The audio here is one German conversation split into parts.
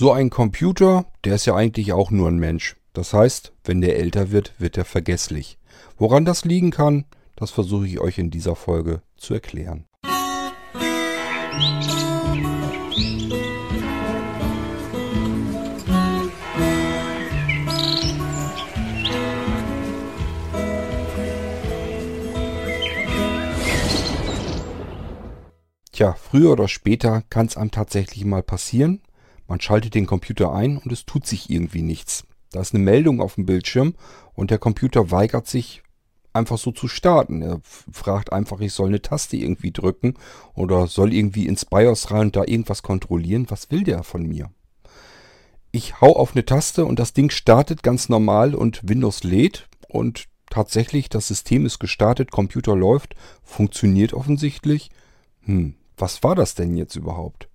So ein Computer, der ist ja eigentlich auch nur ein Mensch. Das heißt, wenn der älter wird, wird er vergesslich. Woran das liegen kann, das versuche ich euch in dieser Folge zu erklären. Tja, früher oder später kann es einem tatsächlich mal passieren. Man schaltet den Computer ein und es tut sich irgendwie nichts. Da ist eine Meldung auf dem Bildschirm und der Computer weigert sich einfach so zu starten. Er fragt einfach, ich soll eine Taste irgendwie drücken oder soll irgendwie ins BIOS rein und da irgendwas kontrollieren. Was will der von mir? Ich hau auf eine Taste und das Ding startet ganz normal und Windows lädt und tatsächlich das System ist gestartet, Computer läuft, funktioniert offensichtlich. Hm, was war das denn jetzt überhaupt?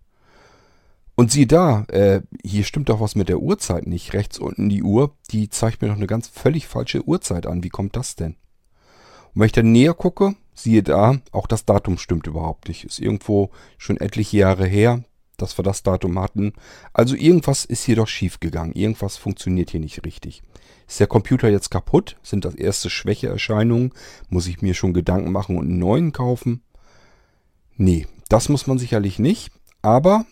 Und sieh da, äh, hier stimmt doch was mit der Uhrzeit nicht. Rechts unten die Uhr, die zeigt mir noch eine ganz völlig falsche Uhrzeit an. Wie kommt das denn? Und wenn ich dann näher gucke, siehe da, auch das Datum stimmt überhaupt nicht. Ist irgendwo schon etliche Jahre her, dass wir das Datum hatten. Also irgendwas ist hier doch schief gegangen. Irgendwas funktioniert hier nicht richtig. Ist der Computer jetzt kaputt? Sind das erste Schwächeerscheinungen? Muss ich mir schon Gedanken machen und einen neuen kaufen? Nee, das muss man sicherlich nicht. Aber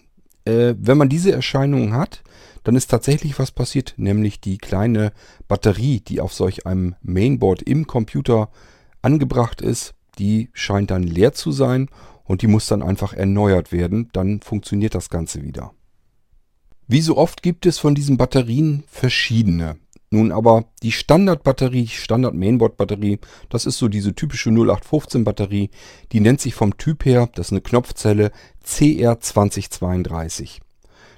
äh, wenn man diese Erscheinungen hat, dann ist tatsächlich was passiert, nämlich die kleine Batterie, die auf solch einem Mainboard im Computer angebracht ist, die scheint dann leer zu sein und die muss dann einfach erneuert werden, dann funktioniert das Ganze wieder. Wie so oft gibt es von diesen Batterien verschiedene. Nun aber die Standardbatterie, Standard-Mainboard-Batterie, das ist so diese typische 0815-Batterie, die nennt sich vom Typ her, das ist eine Knopfzelle CR2032.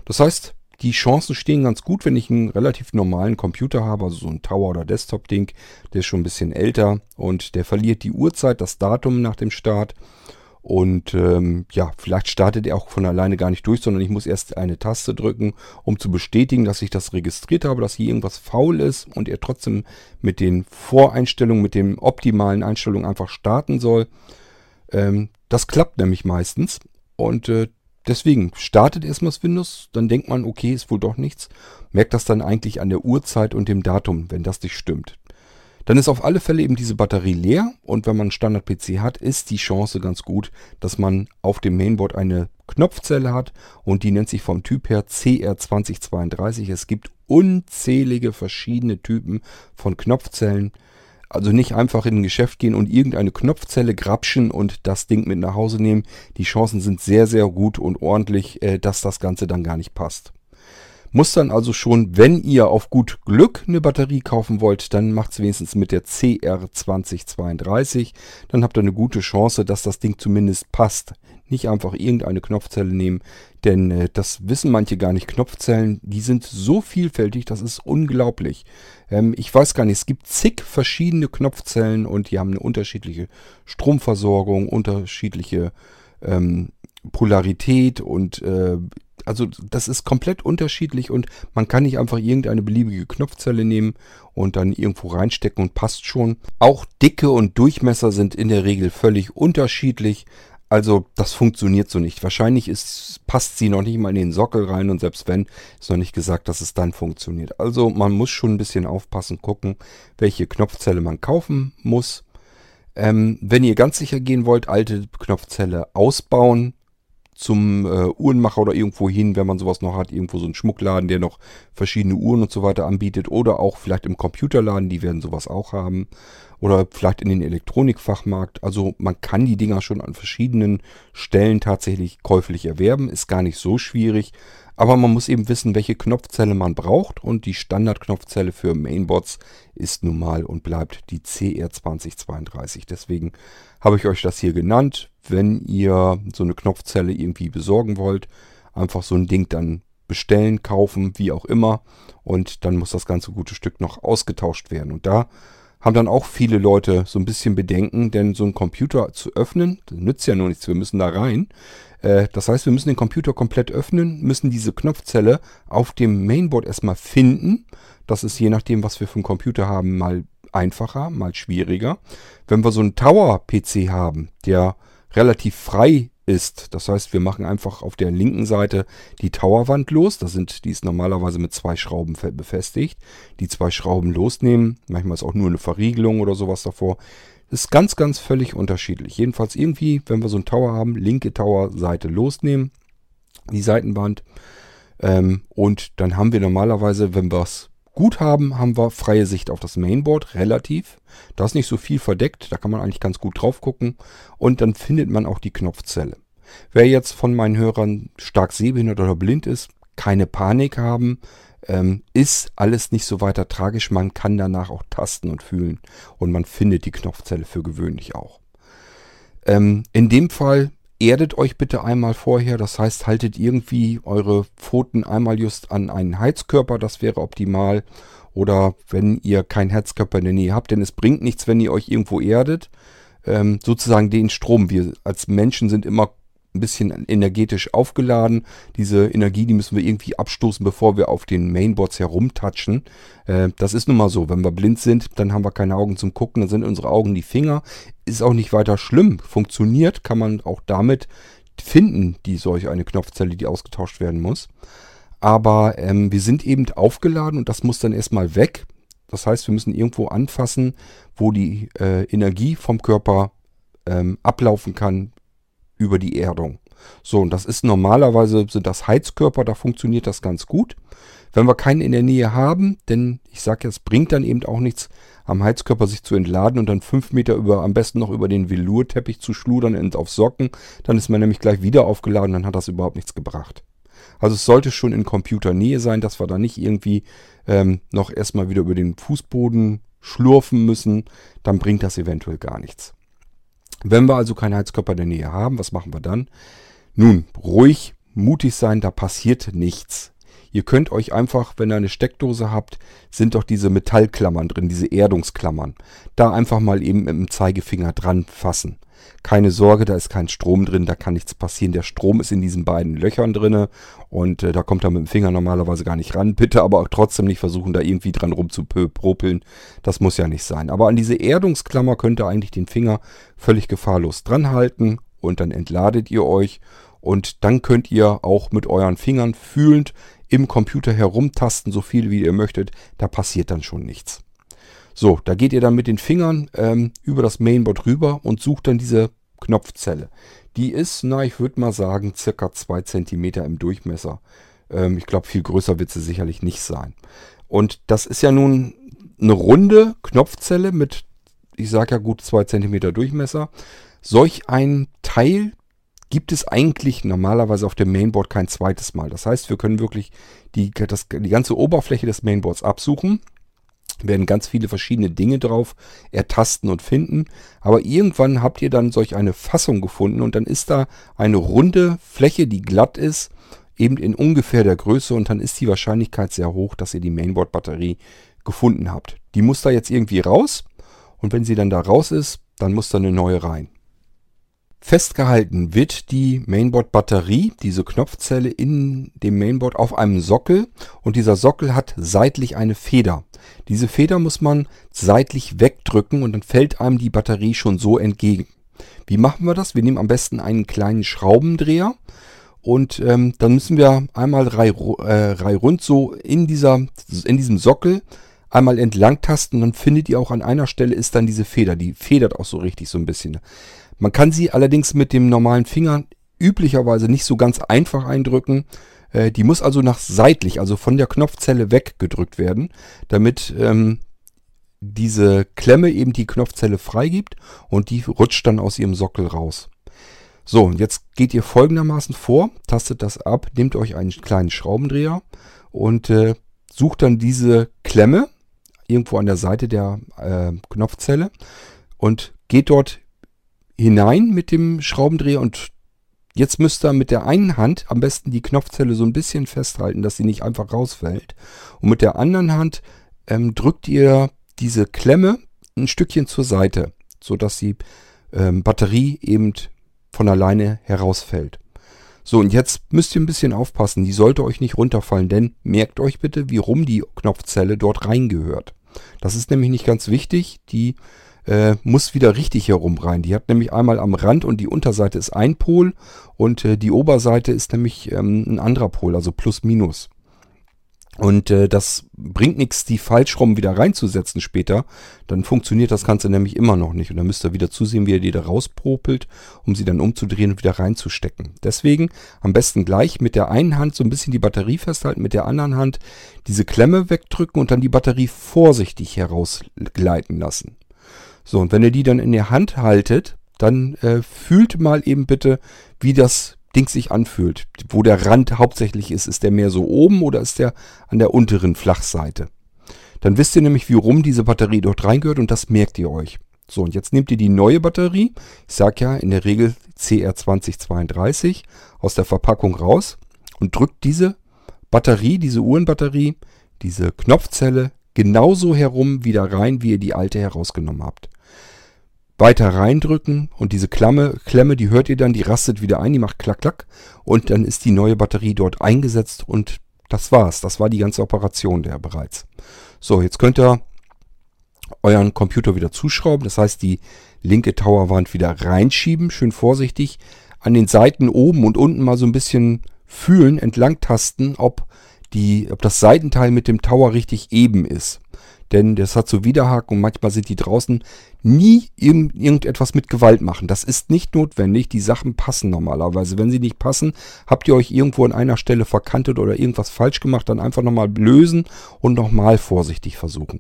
Das heißt, die Chancen stehen ganz gut, wenn ich einen relativ normalen Computer habe, also so ein Tower- oder Desktop-Ding, der ist schon ein bisschen älter und der verliert die Uhrzeit, das Datum nach dem Start und ähm, ja, vielleicht startet er auch von alleine gar nicht durch, sondern ich muss erst eine Taste drücken, um zu bestätigen, dass ich das registriert habe, dass hier irgendwas faul ist und er trotzdem mit den Voreinstellungen, mit den optimalen Einstellungen einfach starten soll. Ähm, das klappt nämlich meistens. Und äh, deswegen startet erstmal das Windows, dann denkt man, okay, ist wohl doch nichts. Merkt das dann eigentlich an der Uhrzeit und dem Datum, wenn das nicht stimmt. Dann ist auf alle Fälle eben diese Batterie leer und wenn man einen Standard-PC hat, ist die Chance ganz gut, dass man auf dem Mainboard eine Knopfzelle hat und die nennt sich vom Typ her CR2032. Es gibt unzählige verschiedene Typen von Knopfzellen. Also nicht einfach in ein Geschäft gehen und irgendeine Knopfzelle grapschen und das Ding mit nach Hause nehmen. Die Chancen sind sehr, sehr gut und ordentlich, äh, dass das Ganze dann gar nicht passt. Muss dann also schon, wenn ihr auf gut Glück eine Batterie kaufen wollt, dann macht es wenigstens mit der CR2032. Dann habt ihr eine gute Chance, dass das Ding zumindest passt. Nicht einfach irgendeine Knopfzelle nehmen, denn äh, das wissen manche gar nicht. Knopfzellen, die sind so vielfältig, das ist unglaublich. Ähm, ich weiß gar nicht, es gibt zig verschiedene Knopfzellen und die haben eine unterschiedliche Stromversorgung, unterschiedliche ähm, Polarität und äh, also das ist komplett unterschiedlich und man kann nicht einfach irgendeine beliebige Knopfzelle nehmen und dann irgendwo reinstecken und passt schon. Auch Dicke und Durchmesser sind in der Regel völlig unterschiedlich. Also das funktioniert so nicht. Wahrscheinlich ist, passt sie noch nicht mal in den Sockel rein und selbst wenn, ist noch nicht gesagt, dass es dann funktioniert. Also man muss schon ein bisschen aufpassen, gucken, welche Knopfzelle man kaufen muss. Ähm, wenn ihr ganz sicher gehen wollt, alte Knopfzelle ausbauen, zum äh, Uhrenmacher oder irgendwo hin, wenn man sowas noch hat, irgendwo so einen Schmuckladen, der noch verschiedene Uhren und so weiter anbietet oder auch vielleicht im Computerladen, die werden sowas auch haben oder vielleicht in den Elektronikfachmarkt. Also man kann die Dinger schon an verschiedenen Stellen tatsächlich käuflich erwerben, ist gar nicht so schwierig. Aber man muss eben wissen, welche Knopfzelle man braucht und die Standardknopfzelle für Mainboards ist nun mal und bleibt die CR2032. Deswegen habe ich euch das hier genannt. Wenn ihr so eine Knopfzelle irgendwie besorgen wollt, einfach so ein Ding dann bestellen, kaufen, wie auch immer. Und dann muss das ganze gute Stück noch ausgetauscht werden. Und da haben dann auch viele Leute so ein bisschen Bedenken, denn so einen Computer zu öffnen, nützt ja nur nichts, wir müssen da rein. Äh, das heißt, wir müssen den Computer komplett öffnen, müssen diese Knopfzelle auf dem Mainboard erstmal finden. Das ist je nachdem, was wir für einen Computer haben, mal einfacher, mal schwieriger. Wenn wir so einen Tower-PC haben, der relativ frei ist. Das heißt, wir machen einfach auf der linken Seite die Towerwand los. Das sind, die ist normalerweise mit zwei Schrauben befestigt. Die zwei Schrauben losnehmen. Manchmal ist auch nur eine Verriegelung oder sowas davor. Ist ganz, ganz völlig unterschiedlich. Jedenfalls irgendwie, wenn wir so einen Tower haben, linke Towerseite losnehmen, die Seitenwand. Ähm, und dann haben wir normalerweise, wenn wir es gut haben, haben wir freie Sicht auf das Mainboard, relativ. Da ist nicht so viel verdeckt, da kann man eigentlich ganz gut drauf gucken. Und dann findet man auch die Knopfzelle. Wer jetzt von meinen Hörern stark sehbehindert oder blind ist, keine Panik haben. Ähm, ist alles nicht so weiter tragisch. Man kann danach auch tasten und fühlen. Und man findet die Knopfzelle für gewöhnlich auch. Ähm, in dem Fall erdet euch bitte einmal vorher. Das heißt, haltet irgendwie eure Pfoten einmal just an einen Heizkörper. Das wäre optimal. Oder wenn ihr keinen Heizkörper in der Nähe habt, denn es bringt nichts, wenn ihr euch irgendwo erdet. Ähm, sozusagen den Strom. Wir als Menschen sind immer ein bisschen energetisch aufgeladen. Diese Energie, die müssen wir irgendwie abstoßen, bevor wir auf den Mainboards herumtatschen. Äh, das ist nun mal so. Wenn wir blind sind, dann haben wir keine Augen zum Gucken, dann sind unsere Augen die Finger. Ist auch nicht weiter schlimm. Funktioniert, kann man auch damit finden, die solch eine Knopfzelle, die ausgetauscht werden muss. Aber ähm, wir sind eben aufgeladen und das muss dann erstmal weg. Das heißt, wir müssen irgendwo anfassen, wo die äh, Energie vom Körper ähm, ablaufen kann, über die Erdung. So, und das ist normalerweise, sind das Heizkörper, da funktioniert das ganz gut. Wenn wir keinen in der Nähe haben, denn ich sage ja, es bringt dann eben auch nichts, am Heizkörper sich zu entladen und dann fünf Meter über, am besten noch über den Velurteppich zu schludern und auf Socken, dann ist man nämlich gleich wieder aufgeladen, dann hat das überhaupt nichts gebracht. Also es sollte schon in Computernähe sein, dass wir da nicht irgendwie ähm, noch erstmal wieder über den Fußboden schlurfen müssen, dann bringt das eventuell gar nichts. Wenn wir also keinen Heizkörper in der Nähe haben, was machen wir dann? Nun, ruhig, mutig sein, da passiert nichts. Ihr könnt euch einfach, wenn ihr eine Steckdose habt, sind doch diese Metallklammern drin, diese Erdungsklammern. Da einfach mal eben mit dem Zeigefinger dran fassen. Keine Sorge, da ist kein Strom drin, da kann nichts passieren. Der Strom ist in diesen beiden Löchern drinne und äh, da kommt er mit dem Finger normalerweise gar nicht ran. Bitte aber auch trotzdem nicht versuchen, da irgendwie dran rumzupropeln. Das muss ja nicht sein. Aber an diese Erdungsklammer könnt ihr eigentlich den Finger völlig gefahrlos dran halten und dann entladet ihr euch und dann könnt ihr auch mit euren Fingern fühlend im Computer herumtasten, so viel wie ihr möchtet. Da passiert dann schon nichts. So, da geht ihr dann mit den Fingern ähm, über das Mainboard rüber und sucht dann diese Knopfzelle. Die ist, na, ich würde mal sagen, circa 2 cm im Durchmesser. Ähm, ich glaube, viel größer wird sie sicherlich nicht sein. Und das ist ja nun eine runde Knopfzelle mit, ich sage ja gut 2 cm Durchmesser. Solch ein Teil gibt es eigentlich normalerweise auf dem Mainboard kein zweites Mal. Das heißt, wir können wirklich die, das, die ganze Oberfläche des Mainboards absuchen werden ganz viele verschiedene Dinge drauf ertasten und finden. Aber irgendwann habt ihr dann solch eine Fassung gefunden und dann ist da eine runde Fläche, die glatt ist, eben in ungefähr der Größe und dann ist die Wahrscheinlichkeit sehr hoch, dass ihr die Mainboard-Batterie gefunden habt. Die muss da jetzt irgendwie raus und wenn sie dann da raus ist, dann muss da eine neue rein. Festgehalten wird die Mainboard-Batterie, diese Knopfzelle in dem Mainboard auf einem Sockel und dieser Sockel hat seitlich eine Feder. Diese Feder muss man seitlich wegdrücken und dann fällt einem die Batterie schon so entgegen. Wie machen wir das? Wir nehmen am besten einen kleinen Schraubendreher und ähm, dann müssen wir einmal drei, äh, drei rund so in, dieser, in diesem Sockel einmal entlang tasten. Dann findet ihr auch an einer Stelle ist dann diese Feder. Die federt auch so richtig so ein bisschen. Man kann sie allerdings mit dem normalen Finger üblicherweise nicht so ganz einfach eindrücken. Äh, die muss also nach seitlich, also von der Knopfzelle weggedrückt werden, damit ähm, diese Klemme eben die Knopfzelle freigibt und die rutscht dann aus ihrem Sockel raus. So, jetzt geht ihr folgendermaßen vor, tastet das ab, nehmt euch einen kleinen Schraubendreher und äh, sucht dann diese Klemme irgendwo an der Seite der äh, Knopfzelle und geht dort hinein mit dem Schraubendreher und jetzt müsst ihr mit der einen Hand am besten die Knopfzelle so ein bisschen festhalten, dass sie nicht einfach rausfällt. Und mit der anderen Hand ähm, drückt ihr diese Klemme ein Stückchen zur Seite, sodass die ähm, Batterie eben von alleine herausfällt. So, und jetzt müsst ihr ein bisschen aufpassen. Die sollte euch nicht runterfallen, denn merkt euch bitte, wie rum die Knopfzelle dort reingehört. Das ist nämlich nicht ganz wichtig. Die äh, muss wieder richtig herum rein. Die hat nämlich einmal am Rand und die Unterseite ist ein Pol und äh, die Oberseite ist nämlich ähm, ein anderer Pol, also plus minus. Und äh, das bringt nichts, die Falschrauben wieder reinzusetzen später. Dann funktioniert das Ganze nämlich immer noch nicht. Und dann müsst ihr wieder zusehen, wie ihr die da rauspopelt, um sie dann umzudrehen und wieder reinzustecken. Deswegen am besten gleich mit der einen Hand so ein bisschen die Batterie festhalten, mit der anderen Hand diese Klemme wegdrücken und dann die Batterie vorsichtig herausgleiten lassen. So, und wenn ihr die dann in der Hand haltet, dann äh, fühlt mal eben bitte, wie das Ding sich anfühlt. Wo der Rand hauptsächlich ist, ist der mehr so oben oder ist der an der unteren Flachseite? Dann wisst ihr nämlich, wie rum diese Batterie dort reingehört und das merkt ihr euch. So, und jetzt nehmt ihr die neue Batterie, ich sage ja in der Regel CR2032, aus der Verpackung raus und drückt diese Batterie, diese Uhrenbatterie, diese Knopfzelle genauso herum wieder rein, wie ihr die alte herausgenommen habt weiter reindrücken und diese Klamme, Klemme, die hört ihr dann, die rastet wieder ein, die macht klack, klack und dann ist die neue Batterie dort eingesetzt und das war's. Das war die ganze Operation der bereits. So, jetzt könnt ihr euren Computer wieder zuschrauben. Das heißt, die linke Towerwand wieder reinschieben, schön vorsichtig. An den Seiten oben und unten mal so ein bisschen fühlen, entlang tasten, ob, die, ob das Seitenteil mit dem Tower richtig eben ist denn das hat so Widerhaken und manchmal sind die draußen nie irgend, irgendetwas mit Gewalt machen. Das ist nicht notwendig. Die Sachen passen normalerweise. Wenn sie nicht passen, habt ihr euch irgendwo an einer Stelle verkantet oder irgendwas falsch gemacht, dann einfach nochmal lösen und nochmal vorsichtig versuchen.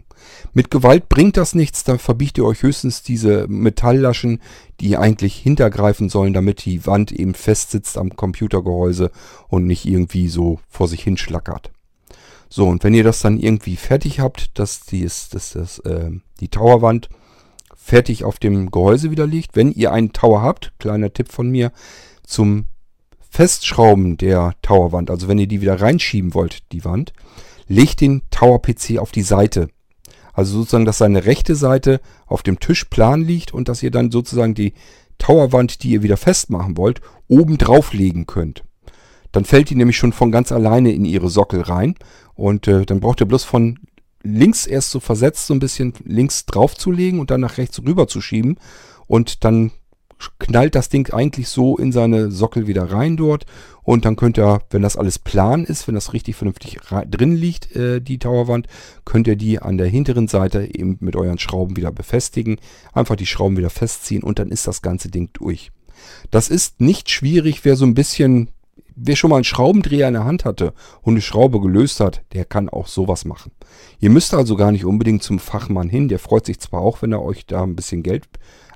Mit Gewalt bringt das nichts, da verbiegt ihr euch höchstens diese Metalllaschen, die eigentlich hintergreifen sollen, damit die Wand eben fest sitzt am Computergehäuse und nicht irgendwie so vor sich hinschlackert. So, und wenn ihr das dann irgendwie fertig habt, dass, die, dass das, äh, die Towerwand fertig auf dem Gehäuse wieder liegt, wenn ihr einen Tower habt, kleiner Tipp von mir, zum Festschrauben der Towerwand, also wenn ihr die wieder reinschieben wollt, die Wand, legt den Tower-PC auf die Seite. Also sozusagen, dass seine rechte Seite auf dem Tisch plan liegt und dass ihr dann sozusagen die Towerwand, die ihr wieder festmachen wollt, oben drauf legen könnt. Dann fällt die nämlich schon von ganz alleine in ihre Sockel rein und äh, dann braucht ihr bloß von links erst so versetzt so ein bisschen links draufzulegen und dann nach rechts rüber zu schieben. Und dann knallt das Ding eigentlich so in seine Sockel wieder rein dort. Und dann könnt ihr, wenn das alles plan ist, wenn das richtig vernünftig drin liegt, äh, die Towerwand, könnt ihr die an der hinteren Seite eben mit euren Schrauben wieder befestigen. Einfach die Schrauben wieder festziehen und dann ist das ganze Ding durch. Das ist nicht schwierig, wer so ein bisschen Wer schon mal einen Schraubendreher in der Hand hatte und eine Schraube gelöst hat, der kann auch sowas machen. Ihr müsst also gar nicht unbedingt zum Fachmann hin. Der freut sich zwar auch, wenn er euch da ein bisschen Geld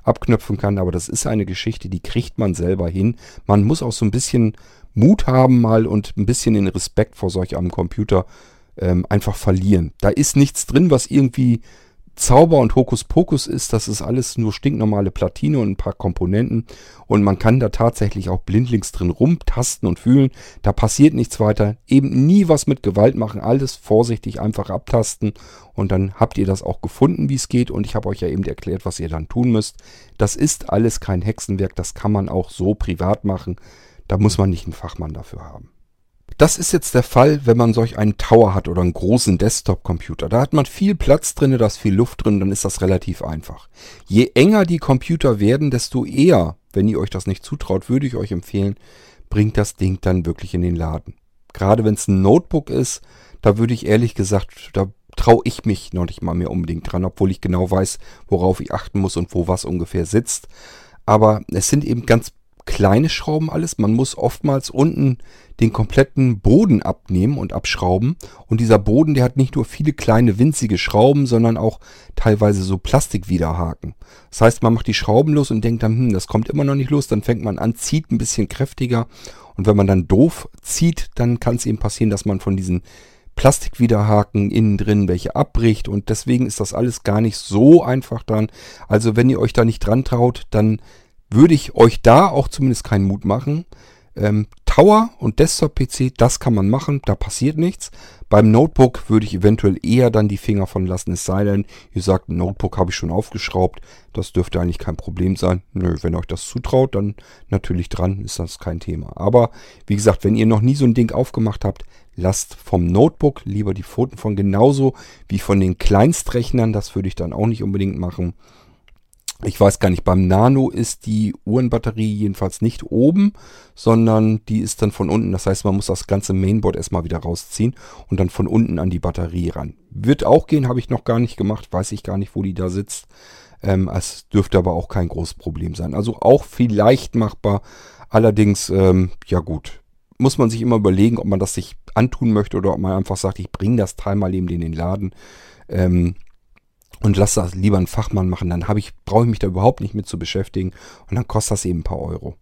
abknöpfen kann, aber das ist eine Geschichte, die kriegt man selber hin. Man muss auch so ein bisschen Mut haben mal und ein bisschen den Respekt vor solch einem Computer ähm, einfach verlieren. Da ist nichts drin, was irgendwie Zauber und Hokuspokus ist, das ist alles nur stinknormale Platine und ein paar Komponenten und man kann da tatsächlich auch blindlings drin rumtasten und fühlen. Da passiert nichts weiter. Eben nie was mit Gewalt machen, alles vorsichtig einfach abtasten und dann habt ihr das auch gefunden, wie es geht und ich habe euch ja eben erklärt, was ihr dann tun müsst. Das ist alles kein Hexenwerk, das kann man auch so privat machen. Da muss man nicht einen Fachmann dafür haben. Das ist jetzt der Fall, wenn man solch einen Tower hat oder einen großen Desktop-Computer. Da hat man viel Platz drin, da ist viel Luft drin, dann ist das relativ einfach. Je enger die Computer werden, desto eher, wenn ihr euch das nicht zutraut, würde ich euch empfehlen, bringt das Ding dann wirklich in den Laden. Gerade wenn es ein Notebook ist, da würde ich ehrlich gesagt, da traue ich mich noch nicht mal mehr unbedingt dran, obwohl ich genau weiß, worauf ich achten muss und wo was ungefähr sitzt. Aber es sind eben ganz kleine Schrauben alles. Man muss oftmals unten den kompletten Boden abnehmen und abschrauben. Und dieser Boden, der hat nicht nur viele kleine winzige Schrauben, sondern auch teilweise so Plastikwiderhaken. Das heißt, man macht die Schrauben los und denkt dann, hm, das kommt immer noch nicht los. Dann fängt man an, zieht ein bisschen kräftiger. Und wenn man dann doof zieht, dann kann es eben passieren, dass man von diesen Plastikwiderhaken innen drin welche abbricht. Und deswegen ist das alles gar nicht so einfach dann. Also wenn ihr euch da nicht dran traut, dann würde ich euch da auch zumindest keinen Mut machen. Ähm, Tower und Desktop-PC, das kann man machen, da passiert nichts. Beim Notebook würde ich eventuell eher dann die Finger von lassen, es sei denn, ihr sagt, Notebook habe ich schon aufgeschraubt, das dürfte eigentlich kein Problem sein. Nö, wenn euch das zutraut, dann natürlich dran, ist das kein Thema. Aber wie gesagt, wenn ihr noch nie so ein Ding aufgemacht habt, lasst vom Notebook lieber die Pfoten von genauso wie von den Kleinstrechnern, das würde ich dann auch nicht unbedingt machen. Ich weiß gar nicht, beim Nano ist die Uhrenbatterie jedenfalls nicht oben, sondern die ist dann von unten. Das heißt, man muss das ganze Mainboard erstmal wieder rausziehen und dann von unten an die Batterie ran. Wird auch gehen, habe ich noch gar nicht gemacht, weiß ich gar nicht, wo die da sitzt. Ähm, es dürfte aber auch kein großes Problem sein. Also auch vielleicht machbar. Allerdings, ähm, ja gut, muss man sich immer überlegen, ob man das sich antun möchte oder ob man einfach sagt, ich bringe das Teil mal eben in den Laden. Ähm, und lass das lieber einen Fachmann machen, dann ich, brauche ich mich da überhaupt nicht mit zu beschäftigen und dann kostet das eben ein paar Euro.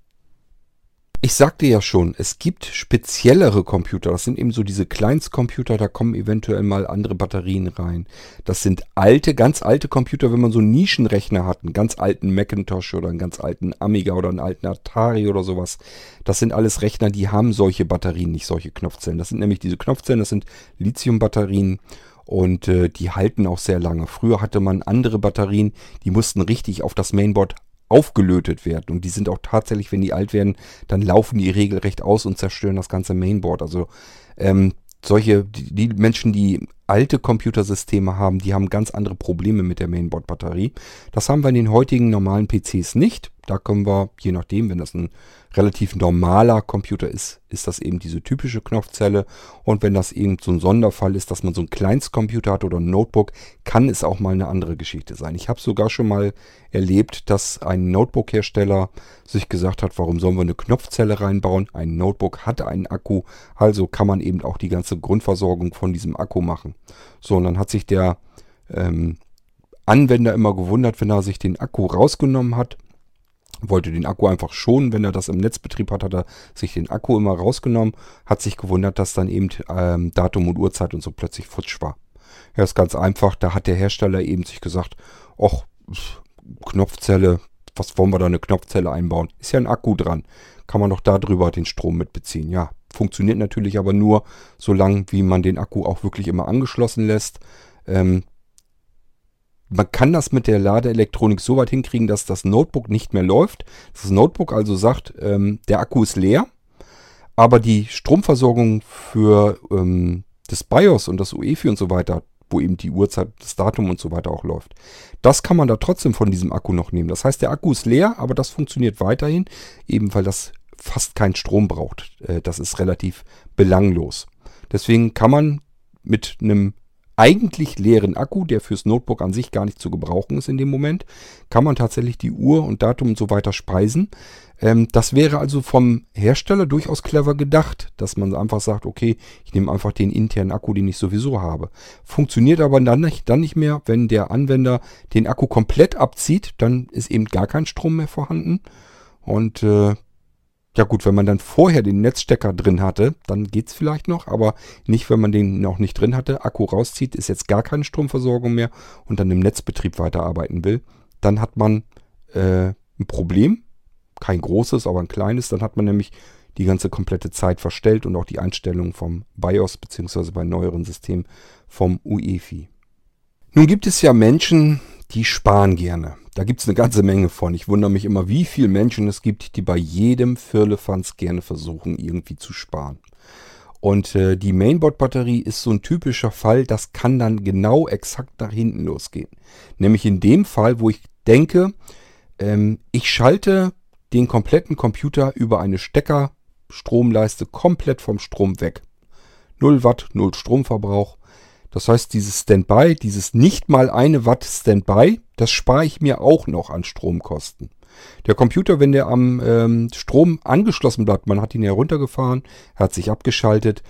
Ich sagte ja schon, es gibt speziellere Computer. Das sind eben so diese Kleinstcomputer, da kommen eventuell mal andere Batterien rein. Das sind alte, ganz alte Computer, wenn man so einen Nischenrechner hat, einen ganz alten Macintosh oder einen ganz alten Amiga oder einen alten Atari oder sowas. Das sind alles Rechner, die haben solche Batterien, nicht solche Knopfzellen. Das sind nämlich diese Knopfzellen, das sind Lithiumbatterien und äh, die halten auch sehr lange. Früher hatte man andere Batterien, die mussten richtig auf das Mainboard aufgelötet werden. Und die sind auch tatsächlich, wenn die alt werden, dann laufen die regelrecht aus und zerstören das ganze Mainboard. Also ähm, solche, die, die, Menschen, die alte Computersysteme haben, die haben ganz andere Probleme mit der Mainboard-Batterie. Das haben wir in den heutigen normalen PCs nicht. Da können wir, je nachdem, wenn das ein relativ normaler Computer ist, ist das eben diese typische Knopfzelle. Und wenn das eben so ein Sonderfall ist, dass man so ein Kleinstcomputer hat oder ein Notebook, kann es auch mal eine andere Geschichte sein. Ich habe sogar schon mal erlebt, dass ein Notebook-Hersteller sich gesagt hat, warum sollen wir eine Knopfzelle reinbauen? Ein Notebook hat einen Akku, also kann man eben auch die ganze Grundversorgung von diesem Akku machen. So, und dann hat sich der ähm, Anwender immer gewundert, wenn er sich den Akku rausgenommen hat wollte den Akku einfach schonen. Wenn er das im Netzbetrieb hat, hat er sich den Akku immer rausgenommen, hat sich gewundert, dass dann eben ähm, Datum und Uhrzeit und so plötzlich futsch war. Ja, ist ganz einfach. Da hat der Hersteller eben sich gesagt, ach, Knopfzelle, was wollen wir da eine Knopfzelle einbauen? Ist ja ein Akku dran. Kann man doch da drüber den Strom mitbeziehen. Ja, funktioniert natürlich aber nur, solange wie man den Akku auch wirklich immer angeschlossen lässt. Ähm, man kann das mit der Ladeelektronik so weit hinkriegen, dass das Notebook nicht mehr läuft. Das Notebook also sagt, ähm, der Akku ist leer, aber die Stromversorgung für ähm, das BIOS und das UEFI und so weiter, wo eben die Uhrzeit, das Datum und so weiter auch läuft, das kann man da trotzdem von diesem Akku noch nehmen. Das heißt, der Akku ist leer, aber das funktioniert weiterhin, eben weil das fast keinen Strom braucht. Äh, das ist relativ belanglos. Deswegen kann man mit einem eigentlich leeren Akku, der fürs Notebook an sich gar nicht zu gebrauchen ist in dem Moment, kann man tatsächlich die Uhr und Datum und so weiter speisen. Ähm, das wäre also vom Hersteller durchaus clever gedacht, dass man einfach sagt, okay, ich nehme einfach den internen Akku, den ich sowieso habe. Funktioniert aber dann nicht, dann nicht mehr, wenn der Anwender den Akku komplett abzieht, dann ist eben gar kein Strom mehr vorhanden. Und äh, ja gut, wenn man dann vorher den Netzstecker drin hatte, dann geht's vielleicht noch, aber nicht, wenn man den noch nicht drin hatte, Akku rauszieht, ist jetzt gar keine Stromversorgung mehr und dann im Netzbetrieb weiterarbeiten will, dann hat man äh, ein Problem. Kein großes, aber ein kleines. Dann hat man nämlich die ganze komplette Zeit verstellt und auch die Einstellungen vom BIOS beziehungsweise bei neueren Systemen vom UEFI. Nun gibt es ja Menschen, die sparen gerne. Da gibt es eine ganze Menge von. Ich wundere mich immer, wie viele Menschen es gibt, die bei jedem Firlefanz gerne versuchen, irgendwie zu sparen. Und äh, die Mainboard-Batterie ist so ein typischer Fall, das kann dann genau exakt nach hinten losgehen. Nämlich in dem Fall, wo ich denke, ähm, ich schalte den kompletten Computer über eine Steckerstromleiste komplett vom Strom weg. 0 Watt, 0 Stromverbrauch. Das heißt, dieses Standby, dieses nicht mal eine Watt Standby, das spare ich mir auch noch an Stromkosten. Der Computer, wenn der am ähm, Strom angeschlossen bleibt, man hat ihn heruntergefahren, hat sich abgeschaltet,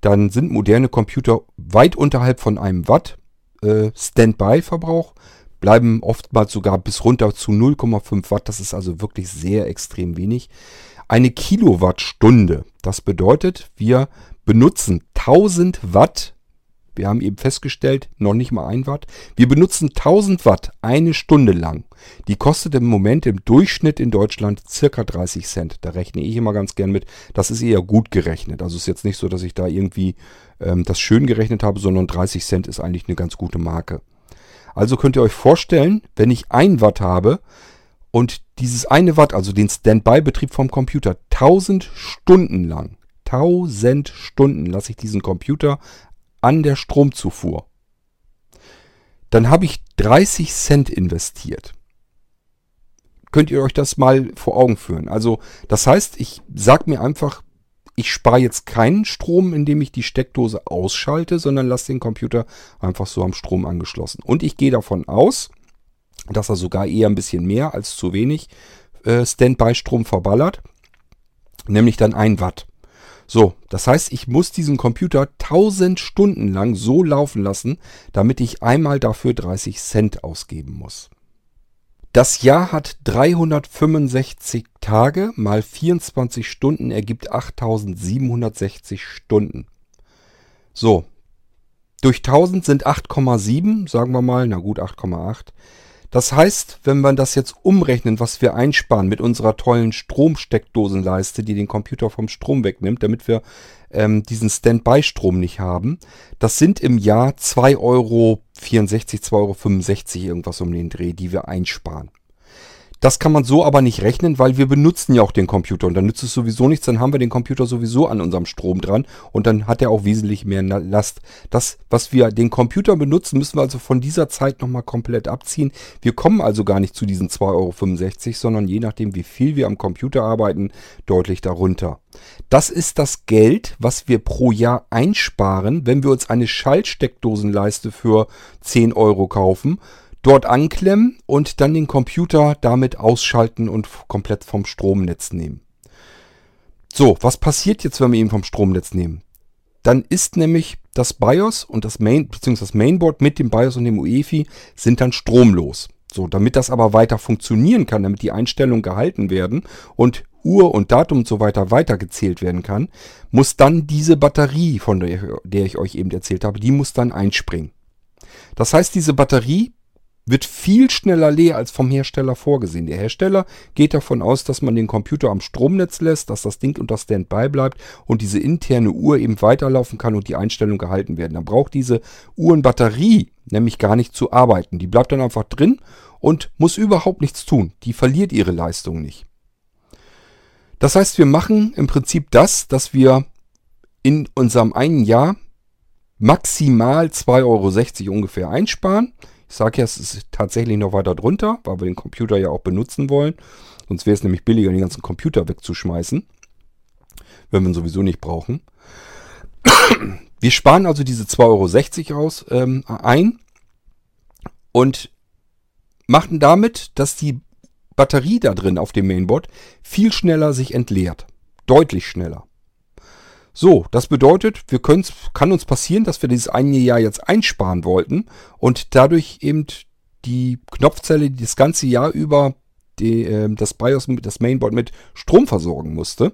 dann sind moderne Computer weit unterhalb von einem Watt äh, Standby-Verbrauch, bleiben oftmals sogar bis runter zu 0,5 Watt. Das ist also wirklich sehr extrem wenig. Eine Kilowattstunde, das bedeutet, wir benutzen 1000 Watt wir haben eben festgestellt, noch nicht mal ein Watt. Wir benutzen 1000 Watt eine Stunde lang. Die kostet im Moment im Durchschnitt in Deutschland circa 30 Cent. Da rechne ich immer ganz gern mit. Das ist eher gut gerechnet. Also ist jetzt nicht so, dass ich da irgendwie ähm, das schön gerechnet habe, sondern 30 Cent ist eigentlich eine ganz gute Marke. Also könnt ihr euch vorstellen, wenn ich ein Watt habe und dieses eine Watt, also den Standby-Betrieb vom Computer, 1000 Stunden lang, 1000 Stunden lasse ich diesen Computer an der Stromzufuhr. Dann habe ich 30 Cent investiert. könnt ihr euch das mal vor Augen führen. Also das heißt, ich sag mir einfach, ich spare jetzt keinen Strom, indem ich die Steckdose ausschalte, sondern lasse den Computer einfach so am Strom angeschlossen. Und ich gehe davon aus, dass er sogar eher ein bisschen mehr als zu wenig äh, Standby-Strom verballert, nämlich dann ein Watt. So, das heißt, ich muss diesen Computer 1000 Stunden lang so laufen lassen, damit ich einmal dafür 30 Cent ausgeben muss. Das Jahr hat 365 Tage mal 24 Stunden ergibt 8760 Stunden. So, durch 1000 sind 8,7, sagen wir mal, na gut 8,8. Das heißt, wenn wir das jetzt umrechnen, was wir einsparen mit unserer tollen Stromsteckdosenleiste, die den Computer vom Strom wegnimmt, damit wir ähm, diesen Standby-Strom nicht haben, das sind im Jahr 2,64 Euro, 2,65 Euro irgendwas um den Dreh, die wir einsparen. Das kann man so aber nicht rechnen, weil wir benutzen ja auch den Computer und dann nützt es sowieso nichts, dann haben wir den Computer sowieso an unserem Strom dran und dann hat er auch wesentlich mehr Last. Das, was wir den Computer benutzen, müssen wir also von dieser Zeit nochmal komplett abziehen. Wir kommen also gar nicht zu diesen 2,65 Euro, sondern je nachdem, wie viel wir am Computer arbeiten, deutlich darunter. Das ist das Geld, was wir pro Jahr einsparen, wenn wir uns eine Schaltsteckdosenleiste für 10 Euro kaufen dort anklemmen und dann den Computer damit ausschalten und komplett vom Stromnetz nehmen. So, was passiert jetzt, wenn wir ihn vom Stromnetz nehmen? Dann ist nämlich das BIOS und das Main, beziehungsweise das Mainboard mit dem BIOS und dem UEFI sind dann stromlos. So, damit das aber weiter funktionieren kann, damit die Einstellungen gehalten werden und Uhr und Datum und so weiter weitergezählt werden kann, muss dann diese Batterie, von der, der ich euch eben erzählt habe, die muss dann einspringen. Das heißt, diese Batterie wird viel schneller leer als vom Hersteller vorgesehen. Der Hersteller geht davon aus, dass man den Computer am Stromnetz lässt, dass das Ding unter Standby bleibt und diese interne Uhr eben weiterlaufen kann und die Einstellungen gehalten werden. Dann braucht diese Uhrenbatterie nämlich gar nicht zu arbeiten. Die bleibt dann einfach drin und muss überhaupt nichts tun. Die verliert ihre Leistung nicht. Das heißt, wir machen im Prinzip das, dass wir in unserem einen Jahr maximal 2,60 Euro ungefähr einsparen. Sage ja, es ist tatsächlich noch weiter drunter, weil wir den Computer ja auch benutzen wollen. Sonst wäre es nämlich billiger, den ganzen Computer wegzuschmeißen, wenn wir ihn sowieso nicht brauchen. Wir sparen also diese 2,60 Euro aus, ähm, ein und machen damit, dass die Batterie da drin auf dem Mainboard viel schneller sich entleert. Deutlich schneller. So, das bedeutet, wir können kann uns passieren, dass wir dieses eine Jahr jetzt einsparen wollten und dadurch eben die Knopfzelle die das ganze Jahr über die, äh, das BIOS, das Mainboard mit Strom versorgen musste.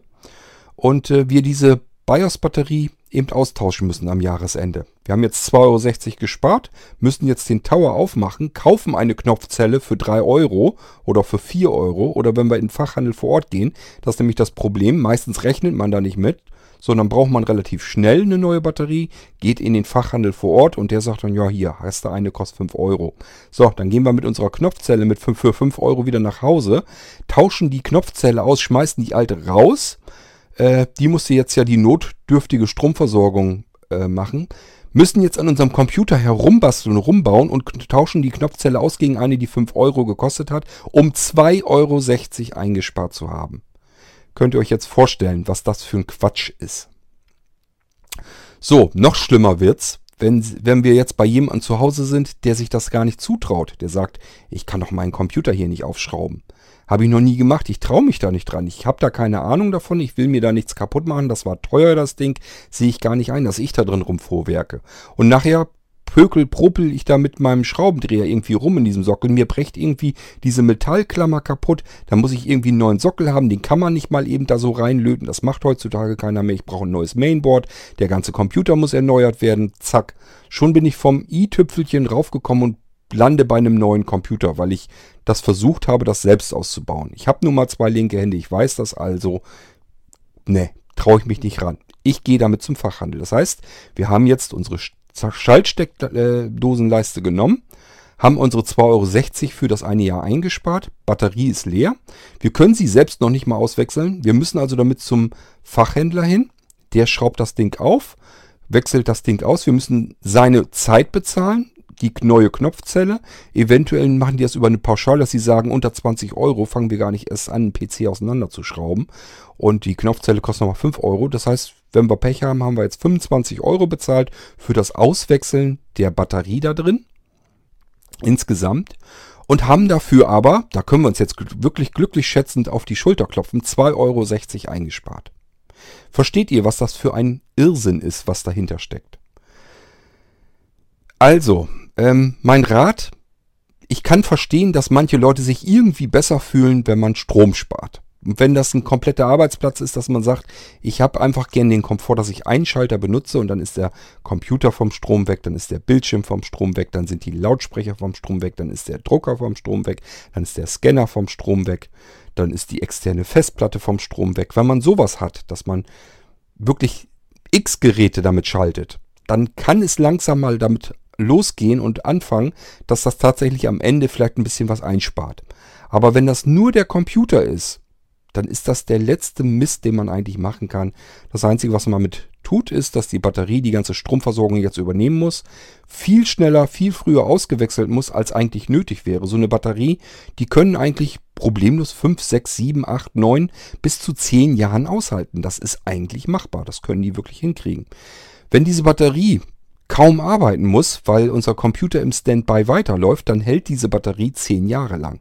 Und äh, wir diese BIOS-Batterie eben austauschen müssen am Jahresende. Wir haben jetzt 2,60 Euro gespart, müssen jetzt den Tower aufmachen, kaufen eine Knopfzelle für 3 Euro oder für 4 Euro oder wenn wir in den Fachhandel vor Ort gehen, das ist nämlich das Problem, meistens rechnet man da nicht mit sondern braucht man relativ schnell eine neue Batterie, geht in den Fachhandel vor Ort und der sagt dann, ja hier, hast du eine, kostet 5 Euro. So, dann gehen wir mit unserer Knopfzelle mit 5, für 5 Euro wieder nach Hause, tauschen die Knopfzelle aus, schmeißen die alte raus. Äh, die musste jetzt ja die notdürftige Stromversorgung äh, machen müssen jetzt an unserem Computer herumbasteln, rumbauen und tauschen die Knopfzelle aus gegen eine, die 5 Euro gekostet hat, um 2,60 Euro eingespart zu haben könnt ihr euch jetzt vorstellen, was das für ein Quatsch ist. So, noch schlimmer wird's, wenn, wenn wir jetzt bei jemandem zu Hause sind, der sich das gar nicht zutraut. Der sagt, ich kann doch meinen Computer hier nicht aufschrauben. Habe ich noch nie gemacht, ich traue mich da nicht dran. Ich habe da keine Ahnung davon, ich will mir da nichts kaputt machen, das war teuer, das Ding, sehe ich gar nicht ein, dass ich da drin rumfuhrwerke. Und nachher pökel, propel ich da mit meinem Schraubendreher irgendwie rum in diesem Sockel. Mir brecht irgendwie diese Metallklammer kaputt. Da muss ich irgendwie einen neuen Sockel haben. Den kann man nicht mal eben da so reinlöten. Das macht heutzutage keiner mehr. Ich brauche ein neues Mainboard. Der ganze Computer muss erneuert werden. Zack. Schon bin ich vom i-Tüpfelchen raufgekommen und lande bei einem neuen Computer, weil ich das versucht habe, das selbst auszubauen. Ich habe nun mal zwei linke Hände. Ich weiß das also. Ne, traue ich mich nicht ran. Ich gehe damit zum Fachhandel. Das heißt, wir haben jetzt unsere Schaltsteckdosenleiste genommen, haben unsere 2,60 Euro für das eine Jahr eingespart. Batterie ist leer. Wir können sie selbst noch nicht mal auswechseln. Wir müssen also damit zum Fachhändler hin. Der schraubt das Ding auf, wechselt das Ding aus. Wir müssen seine Zeit bezahlen. die neue Knopfzelle. Eventuell machen die das über eine Pauschale, dass sie sagen, unter 20 Euro fangen wir gar nicht erst an, einen PC auseinanderzuschrauben. Und die Knopfzelle kostet nochmal 5 Euro. Das heißt, wenn wir Pech haben, haben wir jetzt 25 Euro bezahlt für das Auswechseln der Batterie da drin. Insgesamt. Und haben dafür aber, da können wir uns jetzt wirklich glücklich schätzend auf die Schulter klopfen, 2,60 Euro eingespart. Versteht ihr, was das für ein Irrsinn ist, was dahinter steckt? Also, ähm, mein Rat, ich kann verstehen, dass manche Leute sich irgendwie besser fühlen, wenn man Strom spart. Wenn das ein kompletter Arbeitsplatz ist, dass man sagt, ich habe einfach gern den Komfort, dass ich einen Schalter benutze und dann ist der Computer vom Strom weg, dann ist der Bildschirm vom Strom weg, dann sind die Lautsprecher vom Strom weg, dann ist der Drucker vom Strom weg, dann ist der Scanner vom Strom weg, dann ist die externe Festplatte vom Strom weg. Wenn man sowas hat, dass man wirklich x Geräte damit schaltet, dann kann es langsam mal damit losgehen und anfangen, dass das tatsächlich am Ende vielleicht ein bisschen was einspart. Aber wenn das nur der Computer ist, dann ist das der letzte Mist, den man eigentlich machen kann. Das Einzige, was man mit tut, ist, dass die Batterie die ganze Stromversorgung jetzt übernehmen muss, viel schneller, viel früher ausgewechselt muss, als eigentlich nötig wäre. So eine Batterie, die können eigentlich problemlos 5, 6, 7, 8, 9 bis zu 10 Jahren aushalten. Das ist eigentlich machbar. Das können die wirklich hinkriegen. Wenn diese Batterie kaum arbeiten muss, weil unser Computer im Standby weiterläuft, dann hält diese Batterie 10 Jahre lang.